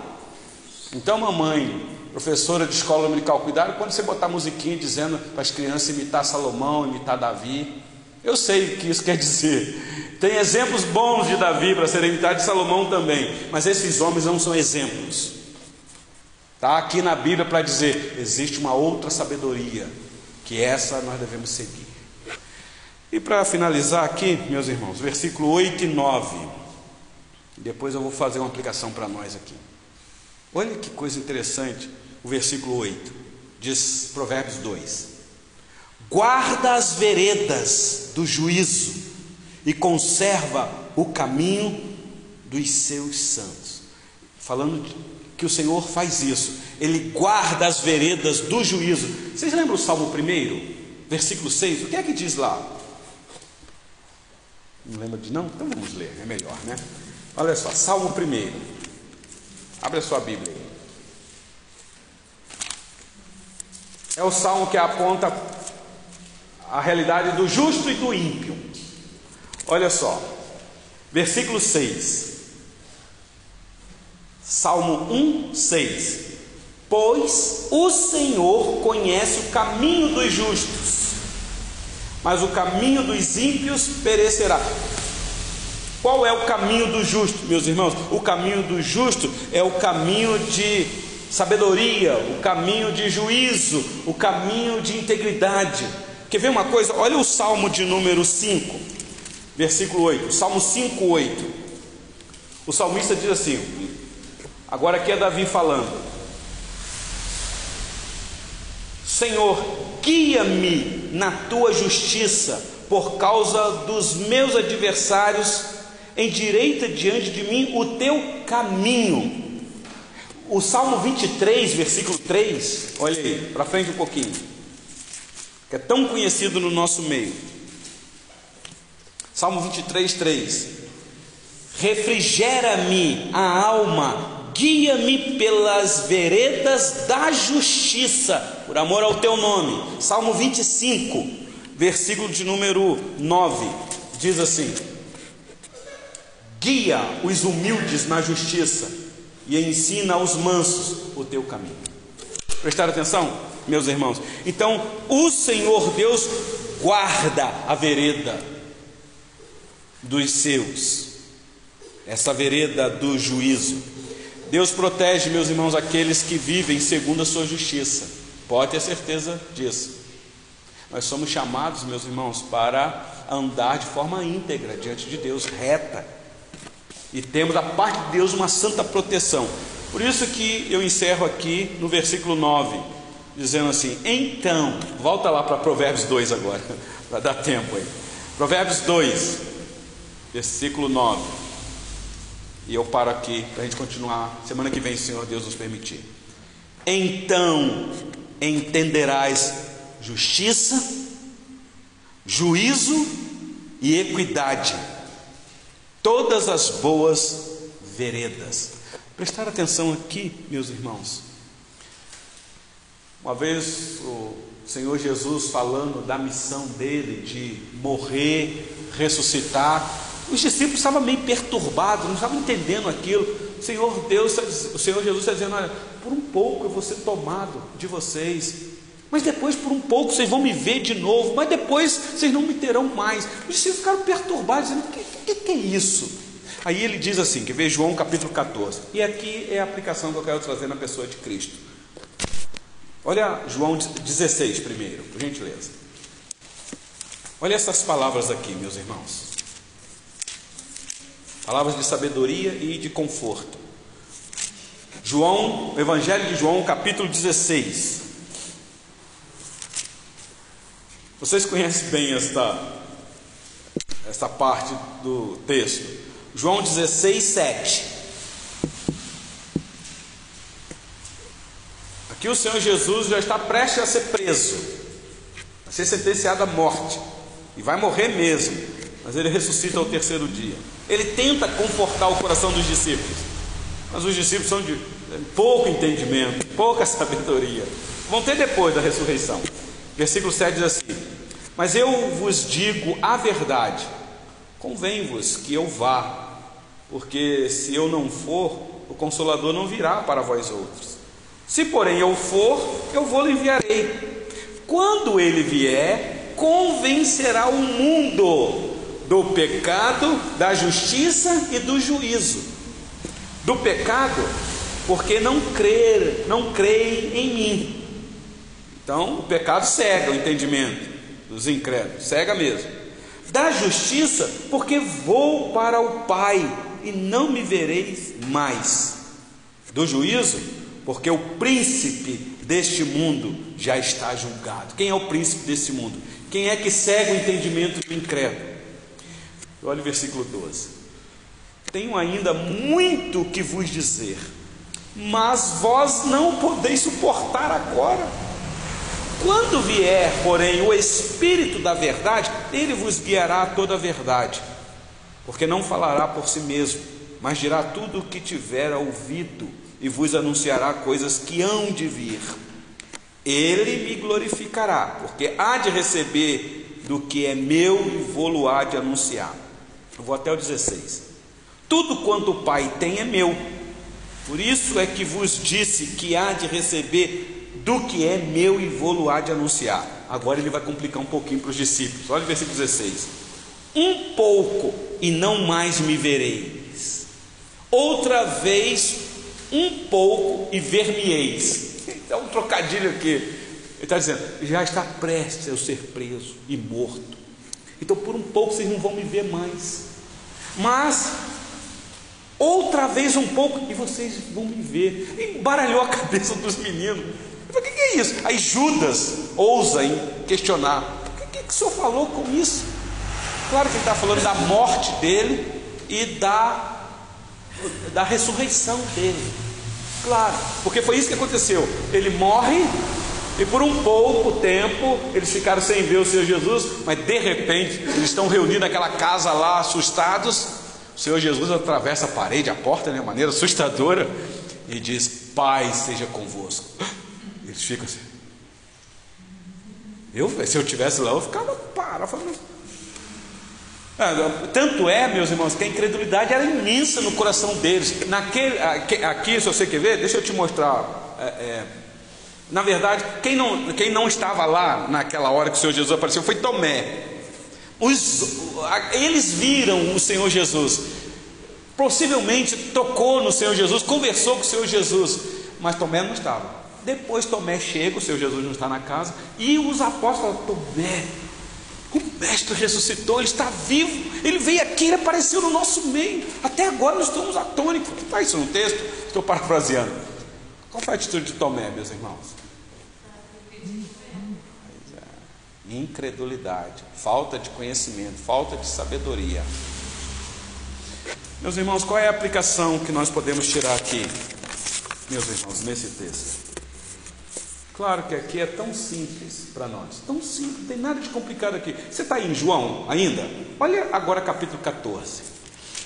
Então, mamãe, professora de escola dominical, cuidado quando você botar musiquinha dizendo para as crianças imitar Salomão, imitar Davi. Eu sei o que isso quer dizer. Tem exemplos bons de Davi para serem imitados de Salomão também, mas esses homens não são exemplos. Está aqui na Bíblia para dizer: existe uma outra sabedoria, que essa nós devemos seguir. E para finalizar aqui, meus irmãos, versículo 8 e 9. Depois eu vou fazer uma aplicação para nós aqui. Olha que coisa interessante o versículo 8, diz Provérbios 2: Guarda as veredas do juízo e conserva o caminho dos seus santos. Falando que o Senhor faz isso, Ele guarda as veredas do juízo. Vocês lembram o Salmo 1, versículo 6? O que é que diz lá? Não lembra de não? Então vamos ler, é melhor, né? Olha só, Salmo 1. Abre a sua Bíblia aí. É o salmo que aponta a realidade do justo e do ímpio. Olha só, versículo 6. Salmo 1, 6. Pois o Senhor conhece o caminho dos justos, mas o caminho dos ímpios perecerá. Qual é o caminho do justo, meus irmãos? O caminho do justo é o caminho de sabedoria, o caminho de juízo, o caminho de integridade. Quer ver uma coisa? Olha o Salmo de número 5, versículo 8. Salmo 5, 8. O salmista diz assim: agora aqui é Davi falando. Senhor, guia-me na tua justiça, por causa dos meus adversários, endireita diante de mim o teu caminho o Salmo 23, versículo 3, olha aí, para frente um pouquinho, que é tão conhecido no nosso meio. Salmo 23, 3: Refrigera-me a alma, guia-me pelas veredas da justiça, por amor ao teu nome. Salmo 25, versículo de número 9, diz assim: Guia os humildes na justiça e ensina aos mansos o teu caminho. Prestar atenção, meus irmãos? Então, o Senhor Deus guarda a vereda dos seus, essa vereda do juízo. Deus protege, meus irmãos, aqueles que vivem segundo a sua justiça. Pode ter certeza disso. Nós somos chamados, meus irmãos, para andar de forma íntegra diante de Deus, reta e temos da parte de Deus uma santa proteção. Por isso que eu encerro aqui no versículo 9, dizendo assim: Então, volta lá para Provérbios 2 agora, para dar tempo aí. Provérbios 2, versículo 9. E eu paro aqui para a gente continuar semana que vem, Senhor Deus nos permitir. Então entenderás justiça, juízo e equidade todas as boas veredas. Prestar atenção aqui, meus irmãos. Uma vez o Senhor Jesus falando da missão dele de morrer, ressuscitar, os discípulos estavam meio perturbados, não estavam entendendo aquilo. O Senhor Deus, o Senhor Jesus está dizendo: olha, por um pouco eu vou ser tomado de vocês, mas depois por um pouco vocês vão me ver de novo, mas depois vocês não me terão mais. Os discípulos ficaram perturbados, dizendo: o que, que, que é isso? Aí ele diz assim, que vê João capítulo 14, e aqui é a aplicação que eu quero trazer na pessoa de Cristo. Olha João 16 primeiro, por gentileza. Olha essas palavras aqui, meus irmãos. Palavras de sabedoria e de conforto. João, Evangelho de João, capítulo 16. Vocês conhecem bem esta, esta parte do texto. João 16, 7. Aqui o Senhor Jesus já está prestes a ser preso, a ser sentenciado à morte, e vai morrer mesmo, mas ele ressuscita ao terceiro dia. Ele tenta confortar o coração dos discípulos, mas os discípulos são de pouco entendimento, pouca sabedoria. Vão ter depois da ressurreição. Versículo 7 diz assim: Mas eu vos digo a verdade, convém-vos que eu vá, porque se eu não for, o consolador não virá para vós outros. Se porém eu for, eu vou lhe enviarei. Quando ele vier, convencerá o mundo do pecado, da justiça e do juízo. Do pecado, porque não crer, não creem em mim. Então, o pecado cega o entendimento dos incrédulos, cega mesmo. Da justiça, porque vou para o Pai e não me vereis mais. Do juízo, porque o príncipe deste mundo já está julgado. Quem é o príncipe deste mundo? Quem é que cega o entendimento do incrédulo? Olha o versículo 12. Tenho ainda muito que vos dizer, mas vós não podeis suportar agora. Quando vier, porém, o Espírito da verdade, ele vos guiará a toda a verdade, porque não falará por si mesmo, mas dirá tudo o que tiver ouvido e vos anunciará coisas que hão de vir. Ele me glorificará, porque há de receber do que é meu e vou-lo há de anunciar. Eu vou até o 16. Tudo quanto o Pai tem é meu. Por isso é que vos disse que há de receber do que é meu e há de anunciar. Agora ele vai complicar um pouquinho para os discípulos. Olha o versículo 16. Um pouco e não mais me vereis. Outra vez, um pouco e ver-me-eis. É um trocadilho aqui. Ele está dizendo: já está prestes a ser preso e morto. Então, por um pouco, vocês não vão me ver mais. Mas, outra vez um pouco, e vocês vão me ver. Embaralhou a cabeça dos meninos. Eu falei, o que isso? Aí Judas ousa em questionar: o que, que o senhor falou com isso? Claro que ele está falando da morte dele e da, da ressurreição dele. Claro, porque foi isso que aconteceu. Ele morre e por um pouco tempo eles ficaram sem ver o Senhor Jesus, mas de repente eles estão reunidos naquela casa lá, assustados. O Senhor Jesus atravessa a parede, a porta, de né, maneira assustadora, e diz: Pai seja convosco. Eles ficam assim. Eu, se eu tivesse lá, eu ficava parado, falando. Ah, tanto é, meus irmãos, que a incredulidade era imensa no coração deles. Naquele, aqui, se você quer ver, deixa eu te mostrar. É, é, na verdade, quem não, quem não estava lá naquela hora que o Senhor Jesus apareceu foi Tomé. Os, eles viram o Senhor Jesus, possivelmente tocou no Senhor Jesus, conversou com o Senhor Jesus, mas Tomé não estava. Depois Tomé chega, o Senhor Jesus não está na casa, e os apóstolos falam: Tomé, o Mestre ressuscitou, ele está vivo, ele veio aqui, ele apareceu no nosso meio. Até agora nós estamos atônicos. Está isso no texto? Estou parafraseando. Qual foi a atitude de Tomé, meus irmãos? Incredulidade, falta de conhecimento, falta de sabedoria. Meus irmãos, qual é a aplicação que nós podemos tirar aqui, meus irmãos, nesse texto? Claro que aqui é tão simples para nós, tão simples, não tem nada de complicado aqui. Você está em João ainda? Olha agora capítulo 14.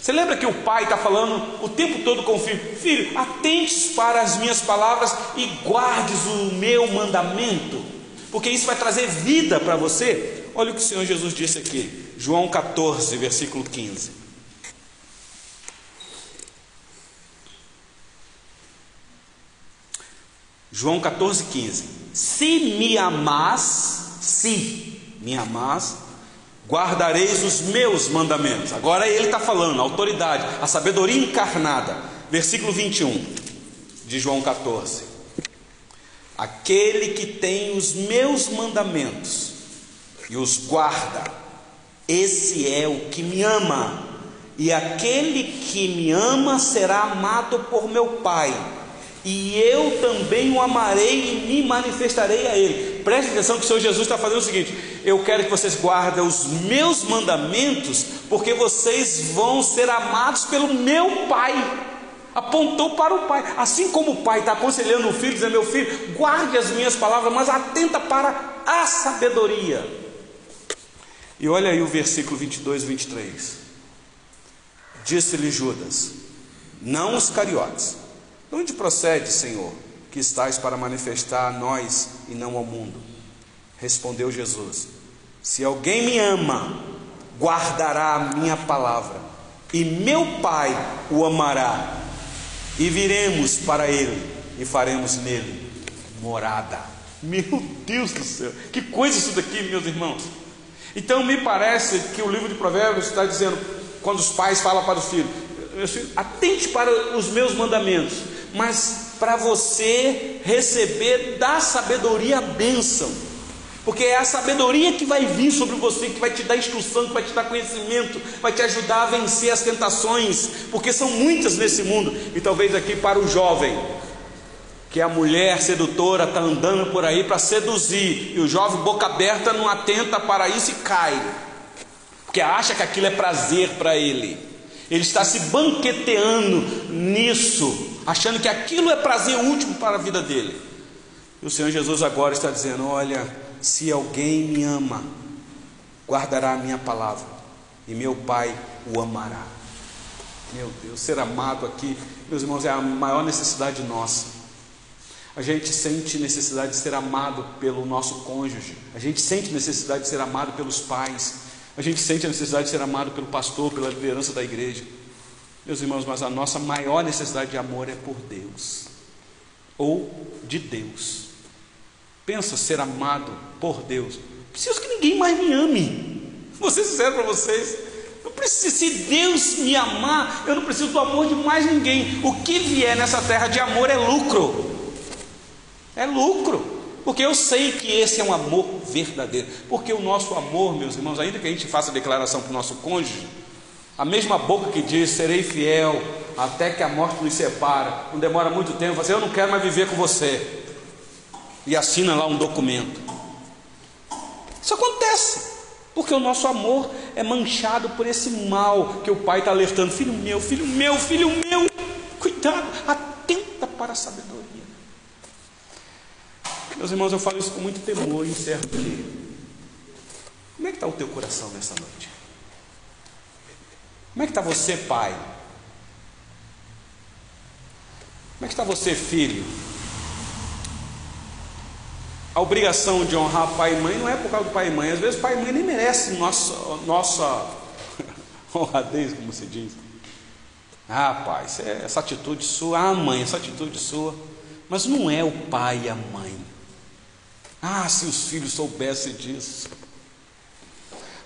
Você lembra que o pai está falando o tempo todo com o filho: Filho, atentes para as minhas palavras e guardes o meu mandamento, porque isso vai trazer vida para você. Olha o que o Senhor Jesus disse aqui, João 14, versículo 15. João 14, 15. Se me amás, se me amás, guardareis os meus mandamentos. Agora ele está falando, a autoridade, a sabedoria encarnada. Versículo 21 de João 14. Aquele que tem os meus mandamentos e os guarda, esse é o que me ama. E aquele que me ama será amado por meu Pai e eu também o amarei e me manifestarei a ele. Preste atenção que o Senhor Jesus está fazendo o seguinte: eu quero que vocês guardem os meus mandamentos, porque vocês vão ser amados pelo meu Pai. Apontou para o Pai, assim como o Pai está aconselhando o filho, dizendo: Meu filho, guarde as minhas palavras, mas atenta para a sabedoria. E olha aí o versículo 22 e 23. Disse-lhe Judas, não os cariotes de onde procede, Senhor, que estás para manifestar a nós e não ao mundo? Respondeu Jesus: Se alguém me ama, guardará a minha palavra, e meu Pai o amará, e viremos para ele e faremos nele morada. Meu Deus do céu, que coisa isso daqui, meus irmãos. Então me parece que o livro de Provérbios está dizendo, quando os pais falam para os filhos, atente para os meus mandamentos, mas para você receber da sabedoria a bênção. Porque é a sabedoria que vai vir sobre você, que vai te dar instrução, que vai te dar conhecimento, vai te ajudar a vencer as tentações, porque são muitas nesse mundo. E talvez aqui para o jovem, que a mulher sedutora está andando por aí para seduzir, e o jovem boca aberta não atenta para isso e cai, porque acha que aquilo é prazer para ele. Ele está se banqueteando nisso, achando que aquilo é prazer último para a vida dele. E o Senhor Jesus agora está dizendo: Olha, se alguém me ama, guardará a minha palavra, e meu Pai o amará. Meu Deus, ser amado aqui, meus irmãos, é a maior necessidade nossa. A gente sente necessidade de ser amado pelo nosso cônjuge, a gente sente necessidade de ser amado pelos pais, a gente sente a necessidade de ser amado pelo pastor, pela liderança da igreja. Meus irmãos, mas a nossa maior necessidade de amor é por Deus, ou de Deus. Pensa ser amado por Deus. Preciso que ninguém mais me ame. Vou ser para vocês. Eu preciso, se Deus me amar, eu não preciso do amor de mais ninguém. O que vier nessa terra de amor é lucro. É lucro. Porque eu sei que esse é um amor verdadeiro. Porque o nosso amor, meus irmãos, ainda que a gente faça declaração para o nosso cônjuge, a mesma boca que diz: Serei fiel até que a morte nos separa. Não demora muito tempo. Você, eu não quero mais viver com você. E assina lá um documento. Isso acontece. Porque o nosso amor é manchado por esse mal que o pai está alertando: Filho meu, filho meu, filho meu, cuidado, atenta para a sabedoria. Meus irmãos, eu falo isso com muito temor e encerro aqui. Como é que está o teu coração nessa noite? Como é que está você, pai? Como é que está você, filho? A obrigação de honrar pai e mãe não é por causa do pai e mãe. Às vezes pai e mãe nem merece nossa, nossa honradez, como se diz. Ah, pai, é, essa atitude sua. Ah, mãe, essa atitude sua. Mas não é o pai e a mãe. Ah, se os filhos soubessem disso.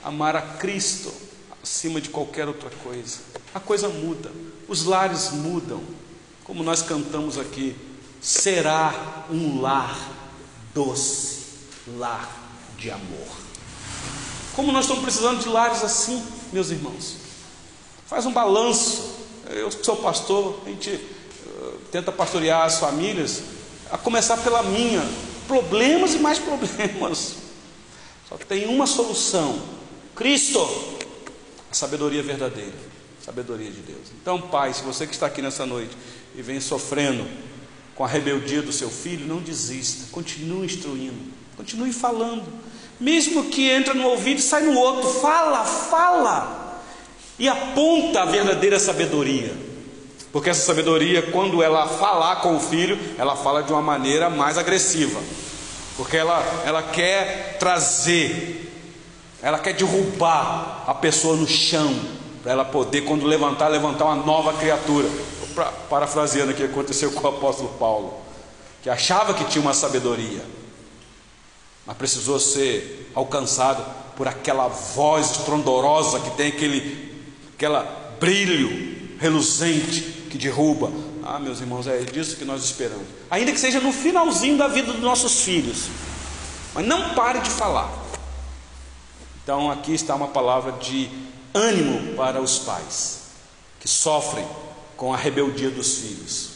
Amar a Cristo acima de qualquer outra coisa. A coisa muda, os lares mudam, como nós cantamos aqui, será um lar doce, lar de amor. Como nós estamos precisando de lares assim, meus irmãos. Faz um balanço. Eu sou pastor, a gente uh, tenta pastorear as famílias, a começar pela minha. Problemas e mais problemas. Só tem uma solução: Cristo. Sabedoria verdadeira, sabedoria de Deus. Então, pai, se você que está aqui nessa noite e vem sofrendo com a rebeldia do seu filho, não desista, continue instruindo, continue falando, mesmo que entre no ouvido e sai no outro, fala, fala. e aponta a verdadeira sabedoria. Porque essa sabedoria, quando ela falar com o filho, ela fala de uma maneira mais agressiva. Porque ela, ela quer trazer, ela quer derrubar a pessoa no chão, para ela poder, quando levantar, levantar uma nova criatura. Parafraseando o que aconteceu com o apóstolo Paulo, que achava que tinha uma sabedoria, mas precisou ser alcançado por aquela voz estrondorosa que tem aquele aquela brilho reluzente que derruba. Ah, meus irmãos, é disso que nós esperamos. Ainda que seja no finalzinho da vida dos nossos filhos. Mas não pare de falar. Então aqui está uma palavra de ânimo para os pais que sofrem com a rebeldia dos filhos.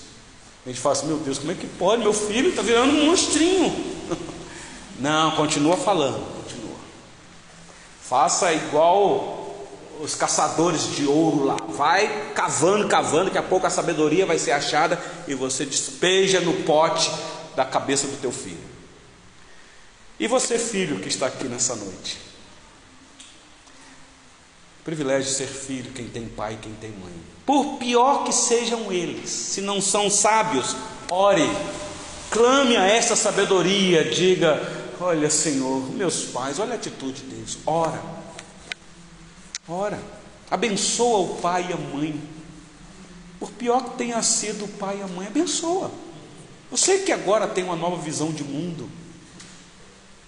A gente fala assim, meu Deus, como é que pode? Meu filho está virando um monstrinho. Não, continua falando, continua. Faça igual os caçadores de ouro lá. Vai cavando, cavando, daqui a pouco a sabedoria vai ser achada e você despeja no pote da cabeça do teu filho. E você, filho que está aqui nessa noite? Privilégio de ser filho, quem tem pai quem tem mãe. Por pior que sejam eles, se não são sábios, ore, clame a esta sabedoria, diga: Olha, Senhor, meus pais, olha a atitude deles, ora, ora, abençoa o pai e a mãe. Por pior que tenha sido o pai e a mãe, abençoa. Você que agora tem uma nova visão de mundo,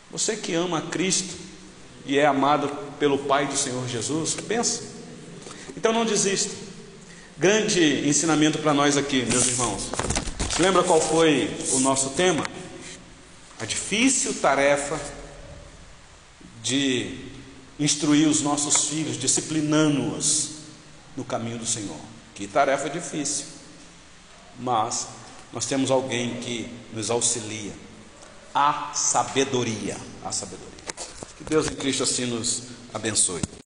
você que ama a Cristo, e é amado pelo Pai do Senhor Jesus, pensa. Então não desista. Grande ensinamento para nós aqui, meus irmãos. Você lembra qual foi o nosso tema? A difícil tarefa de instruir os nossos filhos, disciplinando-os no caminho do Senhor. Que tarefa difícil. Mas nós temos alguém que nos auxilia. A sabedoria. A sabedoria. Que Deus em Cristo assim nos abençoe.